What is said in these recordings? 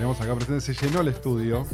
tenemos acá presente. Se llenó el estudio.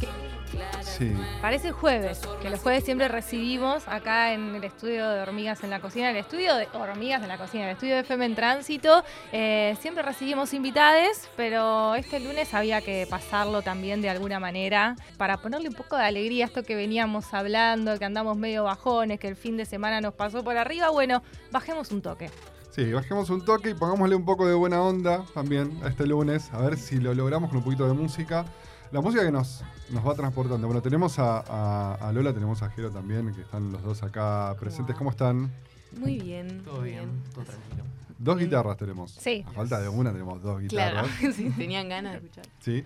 Sí. Parece jueves, que los jueves siempre recibimos acá en el estudio de Hormigas en la Cocina, el estudio de Hormigas en la Cocina, el estudio de FM en Tránsito. eh, siempre recibimos invitades, pero este lunes había que pasarlo también de alguna manera para ponerle un poco de alegría a esto que veníamos hablando, que andamos medio bajones, que el fin de semana nos pasó por arriba. Bueno, bajemos un toque. Sí, bajemos un toque y pongámosle un poco de buena onda también a este lunes, a ver si lo logramos con un poquito de música. La música que nos, nos va transportando. Bueno, tenemos a, a- a Lola, tenemos a Jero también, que están los dos acá presentes. ¿Cómo están? Muy bien. Todo bien, todo tranquilo. Dos guitarras tenemos. Sí. A falta de una tenemos dos Claro, guitarras. sí, tenían ganas de escuchar. Sí.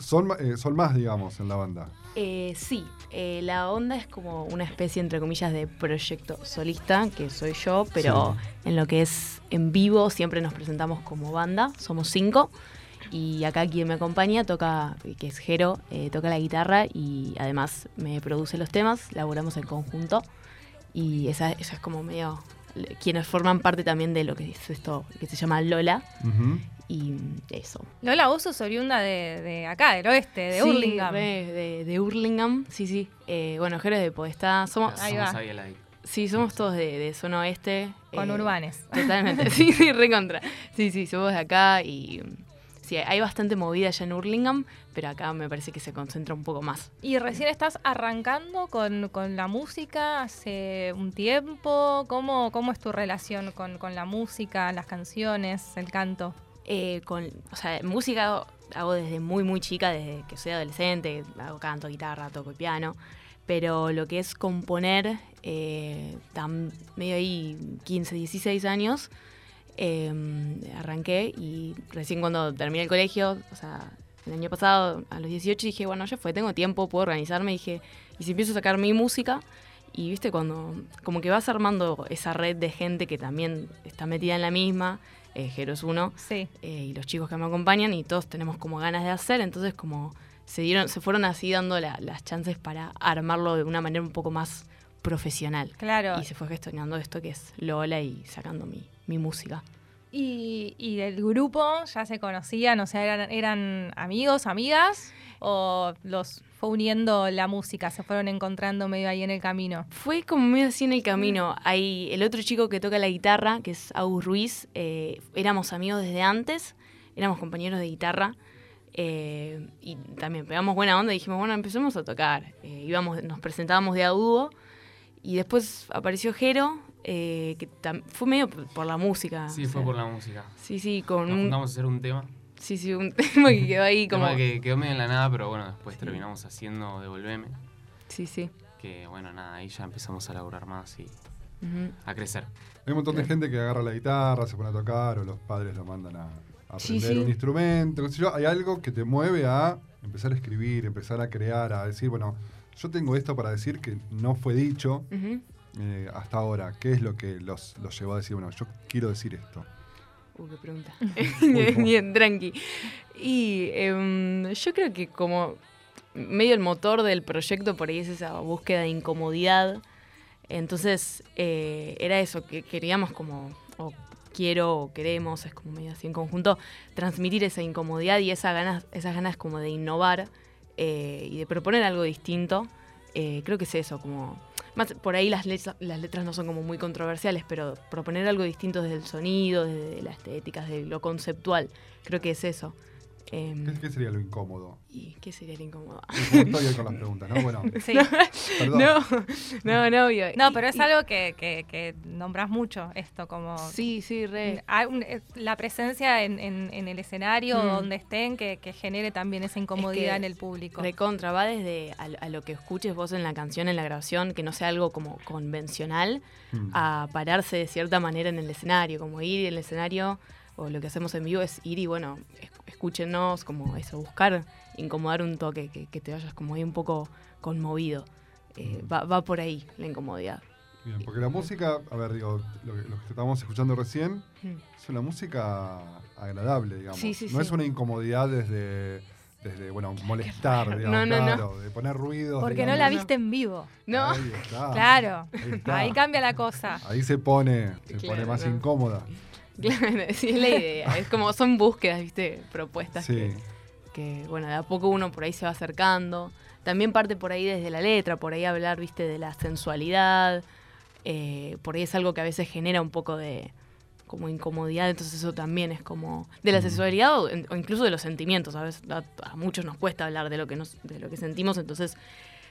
Son, eh, son más, digamos, en la banda. Eh, sí, eh, la onda es como una especie, entre comillas, de proyecto solista, que soy yo, pero en lo que es en vivo siempre nos presentamos como banda, somos cinco. Y acá quien me acompaña toca, que es Jero, eh, toca la guitarra y además me produce los temas, laburamos en conjunto. Y esa, esa es como medio quienes forman parte también de lo que es esto que se llama Lola. Ujú. Y eso. Lola, vos sos oriunda de, de acá, del oeste, de Sí, Hurlingham. de, de Hurlingham, sí, sí. Eh, bueno, Jero es de Podestá. Somos, Ahí Somos va. sí, somos todos de, de zona oeste. Con eh, urbanes. Totalmente, sí, sí, recontra. Sí, sí, somos de acá y sí, hay bastante movida allá en Hurlingham, pero acá me parece que se concentra un poco más. Y recién estás arrancando con, con la música hace un tiempo. ¿Cómo, cómo es tu relación con, con la música, las canciones, el canto? Eh, con, o sea, música hago desde muy, muy chica, desde que soy adolescente, hago canto, guitarra, toco piano, pero lo que es componer, eh, tan medio ahí 15, 16 años, eh, arranqué y recién cuando terminé el colegio, o sea, el año pasado, a los 18, dije, bueno, ya fue, tengo tiempo, puedo organizarme, dije, y si empiezo a sacar mi música, y viste, cuando como que vas armando esa red de gente que también está metida en la misma, eh, Jero es uno, Sí. eh, y los chicos que me acompañan y todos tenemos como ganas de hacer, entonces como se dieron, se fueron así dando la- las chances para armarlo de una manera un poco más profesional. Claro. Y se fue gestionando esto que es Lola y sacando mi, mi música. Y, y del grupo ya se conocían, o sea, eran, eran amigos, amigas, o los fue uniendo la música, se fueron encontrando medio ahí en el camino. Fue como medio así en el camino. Hay el otro chico que toca la guitarra, que es Agus Ruiz, eh, éramos amigos desde antes, éramos compañeros de guitarra. eh, y también pegamos buena onda y dijimos, bueno, empecemos a tocar. Eh, íbamos, nos presentábamos de a dúo y después apareció Jero, eh, que fue medio por la música. Sí, fue sea, por la música. Sí, sí, con Nos un, juntamos a hacer un tema. Sí, sí, un tema que quedó ahí como... Tema que quedó medio en la nada, pero bueno, después terminamos haciendo Devolveme. Sí, sí. Que bueno, nada, ahí ya empezamos a laburar más y Ujú. a crecer. Hay un montón de gente que agarra la guitarra, se pone a tocar, o los padres lo mandan a, a Sí, aprender sí. un instrumento. qué sé yo. Hay algo que te mueve a empezar a escribir, empezar a crear, a decir, bueno, yo tengo esto para decir que no fue dicho Ujú. eh, hasta ahora. ¿Qué es lo que los, los llevó a decir, bueno, yo quiero decir esto? Uh, qué pregunta. Bien, tranqui. Y em, yo creo que como medio el motor del proyecto por ahí es esa búsqueda de incomodidad. Entonces eh, era eso, que queríamos como, o quiero o queremos, es como medio así en conjunto, transmitir esa incomodidad y esa ganas, esas ganas como de innovar eh, y de proponer algo distinto. Eh, creo que es eso, como... Más por ahí las, letras- las letras no son como muy controversiales, pero proponer algo distinto desde el sonido, desde la estética, desde lo conceptual, creo que es eso. Em, ¿Qué, qué sería lo incómodo? ¿Y qué sería el incómodo? ¿Cómo estoy ahí con las preguntas, no? Bueno, Sí. perdón. No, no, no, obvio. No, pero es y- algo que, que, que nombras mucho, esto, como Sí, sí, re. un- eh, la presencia en, en- en el escenario, Mm. donde estén, que, que genere también esa incomodidad que en el público. Recontra, va desde a, a lo que escuches vos en la canción, en la grabación, que no sea algo como convencional, Mm. a pararse de cierta manera en el escenario, como ir en el escenario, o lo que hacemos en vivo es ir y bueno, es- escúchenos, como eso, buscar, incomodar un toque, que, que te vayas como ahí un poco conmovido. Eh, va, va por ahí la incomodidad. Bien, porque la música, a ver, digo, lo que, lo que estábamos escuchando recién, Mm. es una música agradable, digamos. Sí, sí, no sí. es una incomodidad desde, desde, bueno, molestar, digamos, No, no, no. claro, de poner ruidos. Porque no la no. viste en vivo. No, Ahí está. Claro. Ahí está. Ahí cambia la cosa. Ahí se pone, se Claro, pone más no. incómoda. Claro, sí, es la idea. Es como son búsquedas, ¿viste? Propuestas Sí. que, que, bueno, de a poco uno por ahí se va acercando. También parte por ahí desde la letra, por ahí hablar, ¿viste? De la sensualidad. eh, por ahí es algo que a veces genera un poco de como incomodidad, entonces eso también es como de la sensualidad o, o incluso de los sentimientos, ¿sabes? A, a muchos nos cuesta hablar de lo que nos, de lo que sentimos, entonces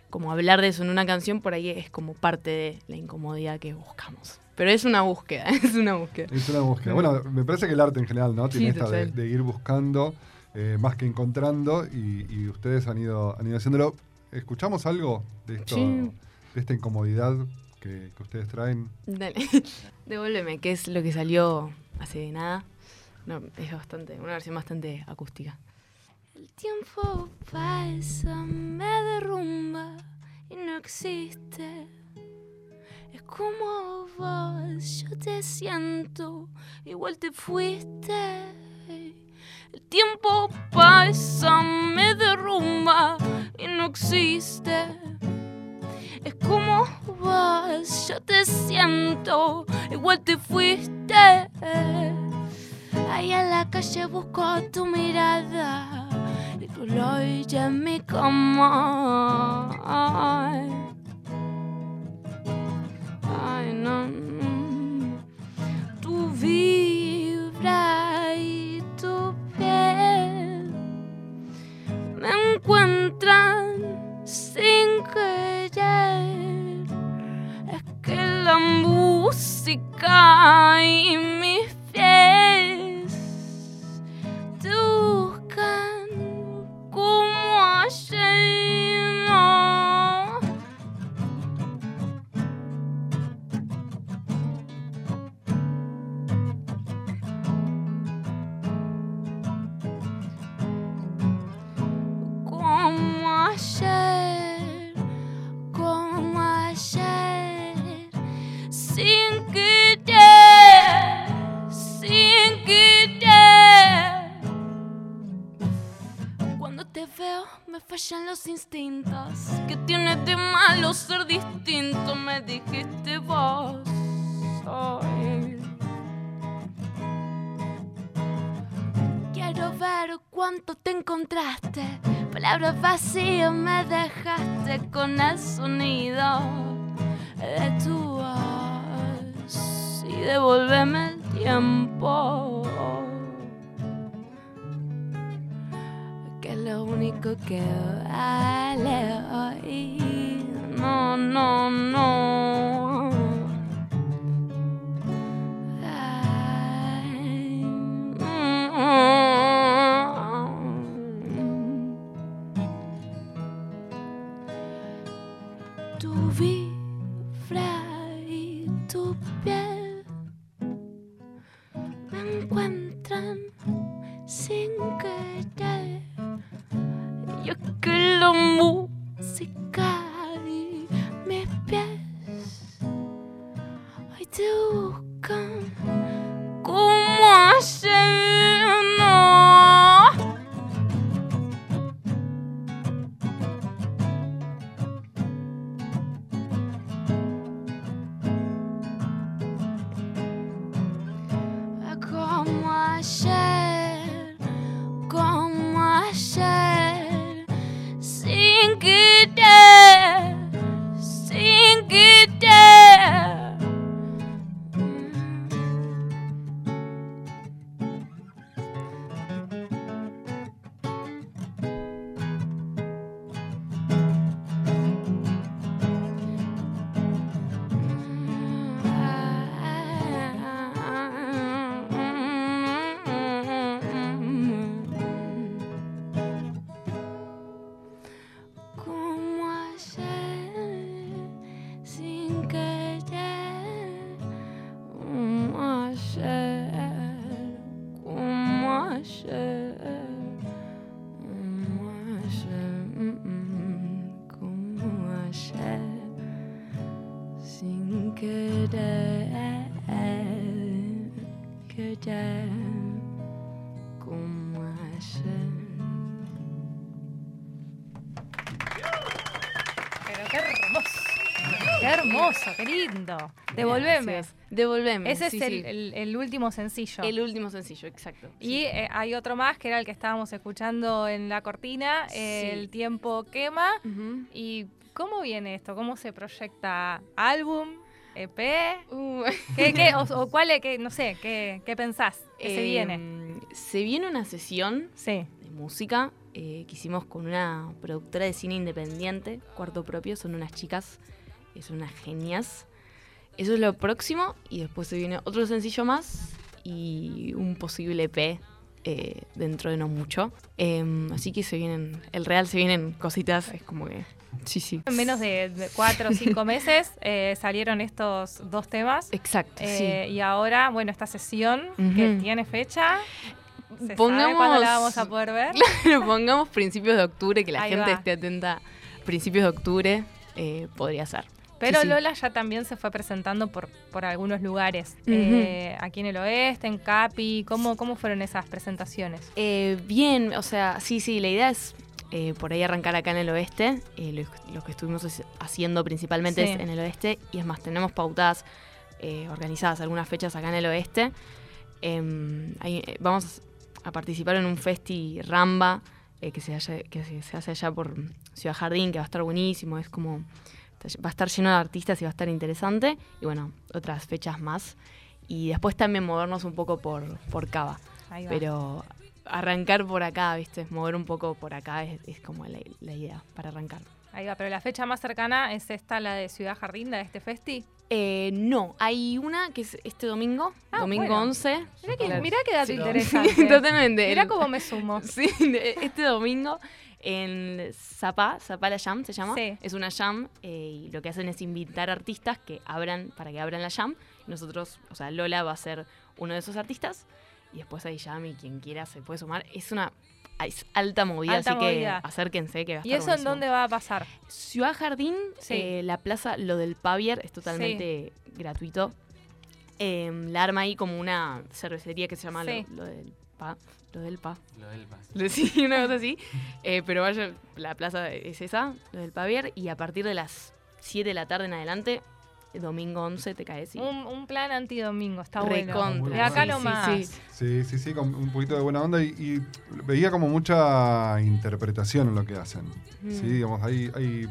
como hablar de eso en una canción por ahí es como parte de la incomodidad que buscamos. Pero es una búsqueda, es una búsqueda. Es una búsqueda. Bueno, me parece que el arte en general, ¿no? Tiene Sí, esta de, de ir buscando eh, más que encontrando y, y ustedes han ido, han ido haciéndolo. ¿Escuchamos algo de esto, Sí. de esta incomodidad que, que ustedes traen? Dale, devuélveme, que es lo que salió hace nada. No, es bastante, una versión bastante acústica. El tiempo pasa, me derrumba y no existe. Es como vos, yo te siento, igual te fuiste. El tiempo pasa, me derrumba y no existe. Es como vos, yo te siento, igual te fuiste. Ahí en la calle busco tu mirada y tu ya en mi cama. não Tu vi. Cuando te veo me fallan los instintos. ¿Qué tiene de malo ser distinto? Me dijiste vos. Ay. Quiero ver cuánto te encontraste. Palabras vacías me dejaste con el sonido de tu voz. Y devolveme el tiempo. Lo único que vale hoy. No, no, no. Ay, mm. Tu vibra y tu piel Como ayer, qué lindo. Devolveme. Devolveme. Ese sí, es el, sí. el- el último sencillo. El último sencillo, exacto. y eh, hay otro más que era el que estábamos escuchando en la cortina. El tiempo quema. ¿Y cómo viene esto? ¿Cómo se proyecta? ¿Álbum? ¿EP? Uh, ¿Qué, qué- o, o cuál es? qué- no sé, ¿qué, qué pensás? ¿Qué se viene? em, Se viene una sesión Sí. de música eh, que hicimos con una productora de cine independiente, Cuarto Propio, son unas chicas, eh, son unas genias. Eso es lo próximo y después se viene otro sencillo más y un posible EP eh, dentro de no mucho. Em, así que se vienen, el real se vienen cositas, es como que... Sí, sí. En menos de, de cuatro o cinco meses eh, salieron estos dos temas. Exacto, Eh, Y ahora, bueno, esta sesión Ujú. que tiene fecha. ¿Se sabe Pongamos- cuándo la vamos a poder ver? sí. Claro, pongamos principios de octubre, que la Ahí gente va. esté atenta. Principios de octubre eh, podría ser. Pero Sí, sí. Lola ya también se fue presentando por, por algunos lugares. Eh, aquí en el oeste, en Capi. ¿Cómo, cómo fueron esas presentaciones? Eh, bien, o sea, sí, sí, la idea es eh, por ahí arrancar acá en el oeste. Eh, lo, lo que estuvimos haci- haciendo principalmente Sí. es en el oeste. Y es más, tenemos pautadas, organizadas algunas fechas acá en el oeste. Em, ahí, vamos a participar en un festi Ramba que, se, haya- que se hace allá por Ciudad Jardín, que va a estar buenísimo. Es como. Va a estar lleno de artistas y va a estar interesante. Y bueno, otras fechas más. Y después también movernos un poco por, por Cava. Pero arrancar por acá, ¿viste? Mover un poco por acá es, es como la, la idea para arrancar. Ahí va, pero la fecha más cercana es esta, la de Ciudad Jardín, de este festi. Eh, no, hay una que es este domingo, Ah, domingo bueno. 11. Mirá, que, mirá qué dato Sí, interesante. Totalmente. Mirá cómo me sumo. Sí, este domingo en Zapá, Zapá la Jam se llama. Sí. Es una jam eh, y lo que hacen es invitar artistas que abran, para que abran la jam. Nosotros, o sea, Lola va a ser uno de esos artistas y después hay jam y quien quiera se puede sumar. Es una es alta movida, Alta así movida. que acérquense que va a ¿Y estar eso en dónde va a pasar? Ciudad Jardín, Sí. eh, la plaza, lo del Pavier es totalmente gratuito. Eh, la arma ahí como una cervecería que se llama lo, del Pa. Lo del Pa. Lo del. Sí, una cosa así. Eh, pero vaya, la plaza es esa, lo del Pavier, y a partir de las 7 de la tarde en adelante, domingo 11, te caes. y- Un, un plan antidomingo, está bueno. Recontra. De acá Sí, lo sí, más. sí. Sí, sí, sí, con un poquito de buena onda y, y veía como mucha interpretación en lo que hacen. Mm. Sí, digamos, hay, hay,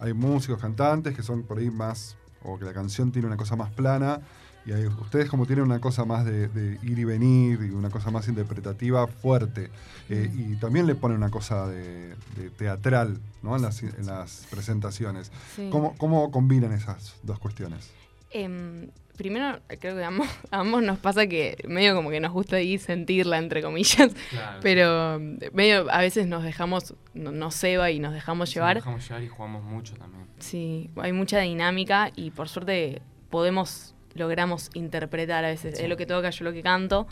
hay músicos, cantantes que son por ahí más, o que la canción tiene una cosa más plana, y hay, ustedes como tienen una cosa más de, de ir y venir, y una cosa más interpretativa fuerte, eh, Mm. y también le ponen una cosa de, de teatral ¿no? en, las, en las presentaciones. Sí. ¿Cómo, ¿Cómo combinan esas dos cuestiones? Em, primero, creo que a ambos, a ambos nos pasa que medio como que nos gusta ahí sentirla, entre comillas, Claro. pero medio a veces nos dejamos, no, nos ceba y nos dejamos Sí, llevar. Nos dejamos llevar y jugamos mucho también. Sí, hay mucha dinámica y por suerte podemos, logramos interpretar a veces. Sí. Es lo que toca, yo lo que canto.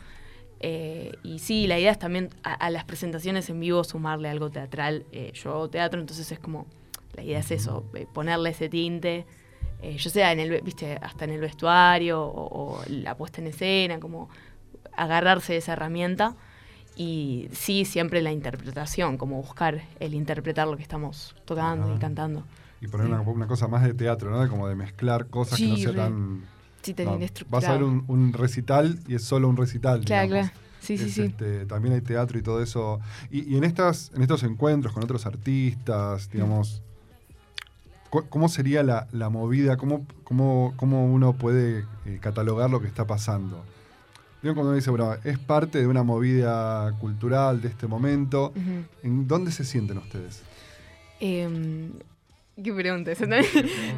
Eh, y sí, la idea es también a, a las presentaciones en vivo sumarle algo teatral. Eh, yo hago teatro, entonces es como, la idea es eso, eh, ponerle ese tinte. Eh, yo sea en el, viste, hasta en el vestuario o, o la puesta en escena, como agarrarse de esa herramienta. Y sí, siempre la interpretación, como buscar el interpretar lo que estamos tocando Ajá. y cantando. Y poner una, una cosa más de teatro, ¿no? De Como de mezclar cosas que no Sí, sea re. tan... Sí, no, vas a ver un, un recital y es solo un recital. Claro, digamos. claro. Sí, sí, Es, sí. este, también hay teatro y todo eso. Y, y en estas, en estos encuentros con otros artistas, digamos, ¿cómo sería la, la movida? ¿Cómo, cómo, cómo uno puede eh, catalogar lo que está pasando? Digo, cuando uno dice, bueno, es parte de una movida cultural de este momento. ¿En dónde se sienten ustedes? Em, ¿Qué pregunta? esa también?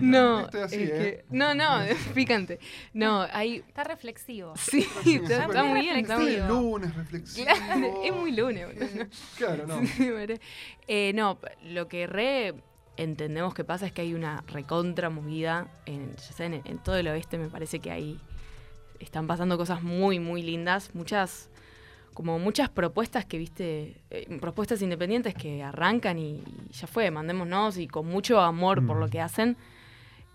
no, Estoy así, es ¿eh? no, no, es picante. No, hay... Está reflexivo. Sí, está, muy bien, está muy bien. lunes, reflexivo. Claro, es muy lunes. boludo. Eh, claro, no. Sí. Eh, no, lo que re entendemos que pasa es que hay una recontra movida, en, ya sea en, en todo el oeste me parece que hay, están pasando cosas muy, muy lindas, muchas, como muchas propuestas que viste, eh, propuestas independientes que arrancan y, y ya fue, mandémonos y con mucho amor por Mm. lo que hacen.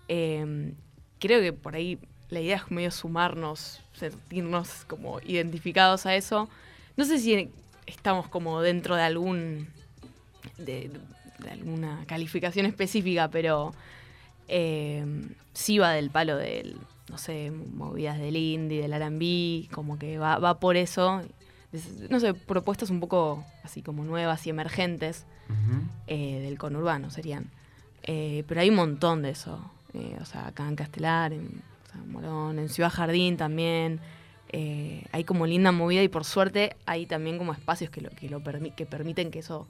Eh, creo que por ahí la idea es medio sumarnos, sentirnos como identificados a eso. No sé si estamos como dentro de algún de- de- de alguna calificación específica, pero eh, sí va del palo del, no sé, movidas del indie, del R&B, como que va, va por eso. No sé, propuestas un poco así como nuevas y emergentes eh, del conurbano serían. Eh, pero hay un montón de eso. Eh, o sea, acá en Castelar, en San Morón, en Ciudad Jardín también. Eh, hay como linda movida y por suerte hay también como espacios que lo, que lo permi- que permiten que eso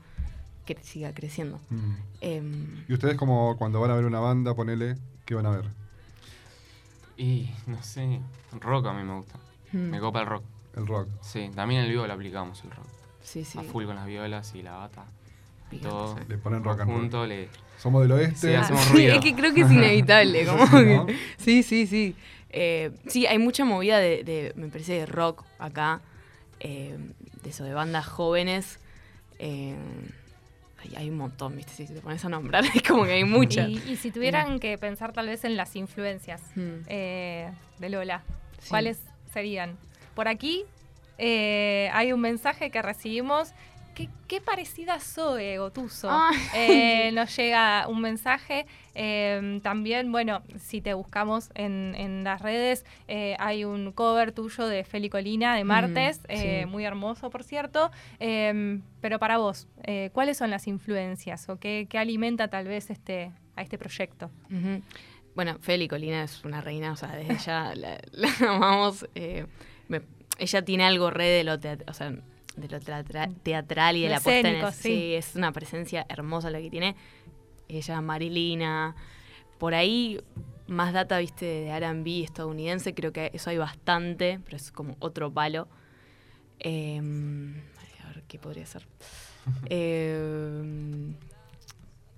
que siga creciendo. Mm. Em, ¿Y ustedes como cuando van a ver una banda, ponele, qué van a ver? Y no sé, rock a mí me gusta. mm, Me copa el rock. El rock. Sí, también en el vivo lo aplicamos el rock. sí, sí. A full con las violas y la bata. Y todo. Le ponen rock and roll. Junto le. Somos del oeste. Sí, hacemos Sí, ruido. es que creo que es inevitable. como Sí, que- ¿no? sí, sí, sí. Eh, sí, hay mucha movida de, de- me parece, de rock acá. eh, de eso, de bandas jóvenes. eh, hay, hay un montón, ¿viste? Si te pones a nombrar, es como que hay muchas. Y, y si tuvieran que pensar tal vez en las influencias Mm, eh, de Lola, sí. ¿cuáles serían? Por aquí eh, hay un mensaje que recibimos. ¿Qué, qué parecida Zoe Gotuso? Ay. Eh, nos llega un mensaje. eh, también, bueno, si te buscamos en, en las redes, eh, hay un cover tuyo de Feli Colina de martes, eh, sí. muy hermoso, por cierto. Eh, pero para vos, ¿cuáles son las influencias o qué, qué alimenta tal vez este, a este proyecto? Bueno, Feli Colina es una reina, o sea, desde ya la, la amamos. Me- ella tiene algo re de lo, teat- o sea, de lo teatra- teatral y de Lo la puesta en escénico, es- sí. es una presencia hermosa la que tiene. Ella, Marilina, por ahí más data, viste, de R&B estadounidense, creo que eso hay bastante, pero es como otro palo. Eh, a ver, ¿qué podría ser? Eh,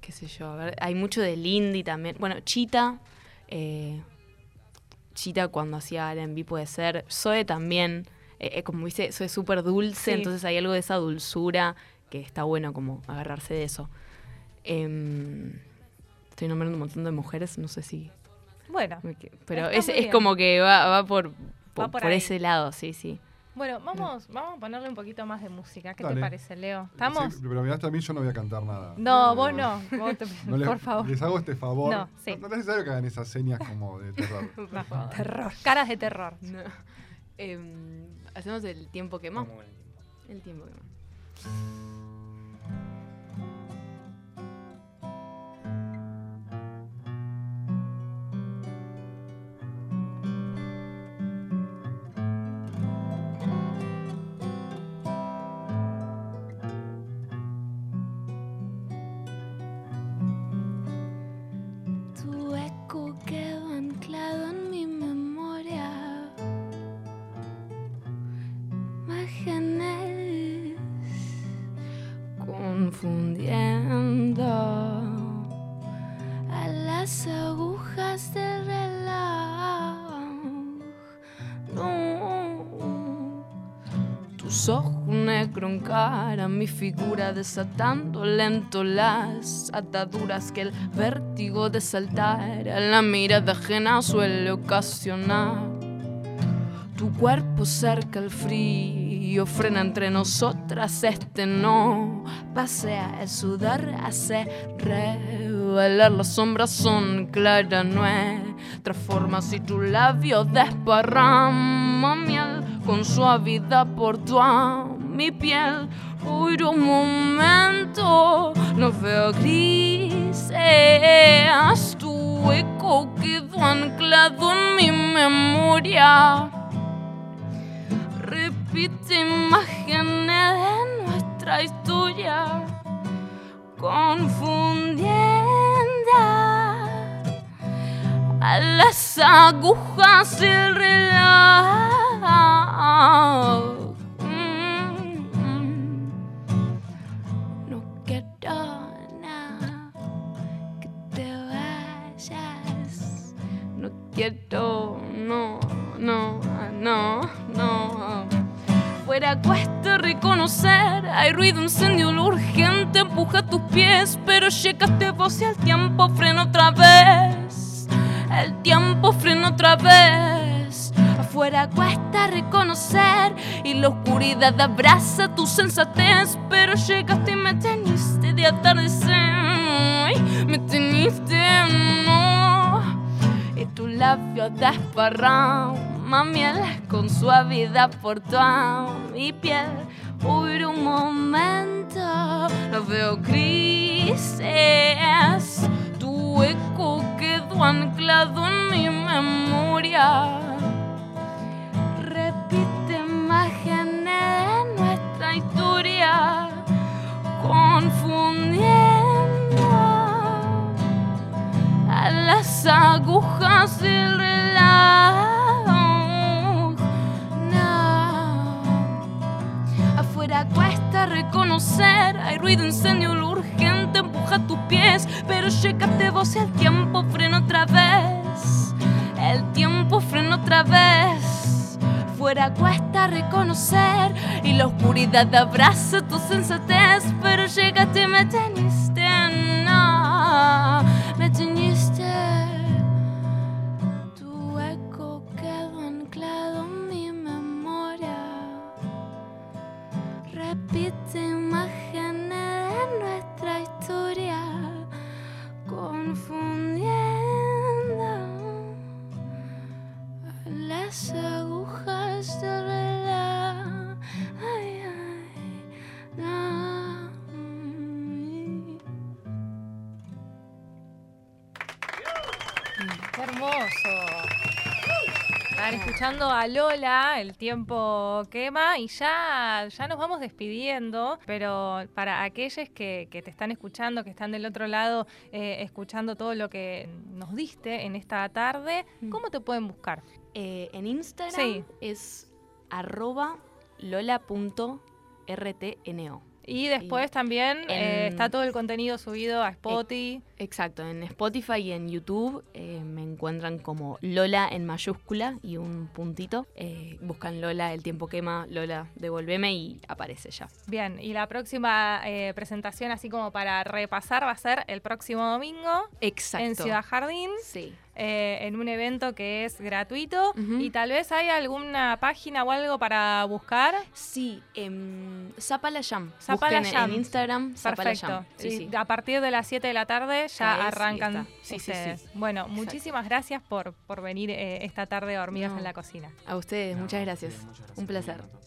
qué sé yo, a ver, hay mucho del indie también. Bueno, Chita, eh, Chita cuando hacía R&B puede ser. Zoe también, eh, eh, como dice, Zoe es súper dulce, Sí. entonces hay algo de esa dulzura que está bueno como agarrarse de eso. Em, estoy nombrando un montón de mujeres, no sé si... Bueno, Pero es, es como que va, va por, por, por por ahí. ese lado, sí, sí. Bueno, vamos, vamos a ponerle un poquito más de música. ¿Qué Dale. te parece, Leo? ¿Estamos? Sí, pero miraste a mí, yo no voy a cantar nada. No, vos no. Vos te- No les, por favor. Les hago este favor. No, sí. no es necesario que hagan esas señas como de terror. No, terror. Caras de terror. No. Em, Hacemos el tiempo que más. El tiempo que más. Tus ojos negros encaran mi figura desatando lento las ataduras que el vértigo de saltar a la mirada ajena suele ocasionar. Tu cuerpo cerca el frío frena entre nosotras este no pasea el sudor hace revelar las sombras son claras nuestras formas y tu labio desparrama miel con suavidad por tu mi piel. Por un momento no veo grises. Tu eco quedó anclado en mi memoria. Repite imágenes de nuestra historia, confundiendo a las agujas del reloj. Mm. No quiero que te vayas. No quiero, no, no, no, no. Fuera cuesta reconocer, hay ruido, incendio, lo urgente empuja tus pies, pero llegaste vos y el tiempo frena otra vez. El tiempo frena otra vez afuera cuesta reconocer y la oscuridad abraza tu sensatez, pero llegaste y me teniste de atardecer, me teniste no, y tu labio desparrado, miel con suavidad por tu mi piel. Huir un momento, no veo grises, tu eco quedó anclado en mi memoria. Confundiendo a las agujas del reloj. Afuera cuesta reconocer, hay ruido, incendio, lo urgente empuja tus pies, pero llegaste vos y el tiempo frena otra vez. El tiempo frena otra vez. Fuera cuesta reconocer. Y la oscuridad abraza tu sensatez, pero llegaste y me Escuchando a Lola, el tiempo quema y ya, ya nos vamos despidiendo, pero para aquellos que, que te están escuchando, que están del otro lado eh, escuchando todo lo que nos diste en esta tarde, ¿cómo te pueden buscar? Eh, en Instagram Sí. es arroba lola.rtno. Y después también eh, está todo el contenido subido a Spotify. Exacto, en Spotify y en YouTube eh, me encuentran como Lola en mayúscula y un puntito. Eh, buscan Lola, el tiempo quema, Lola, devolveme y aparece ya. Bien, y la próxima presentación, así como para repasar, va a ser el próximo domingo Exacto. en Ciudad Jardín. Sí. Eh, en un evento que es gratuito y tal vez hay alguna página o algo para buscar. Sí, en Zapala Jam. Zapala Busquen Jam. en Instagram Zapala Perfecto. Sí, sí. A partir de las 7 de la tarde ya arrancan. Sí, sí, sí. ustedes. Bueno, muchísimas gracias por, por venir eh, esta tarde a Hormigas No. en la Cocina. A ustedes, No, muchas gracias. bien, muchas gracias Un placer.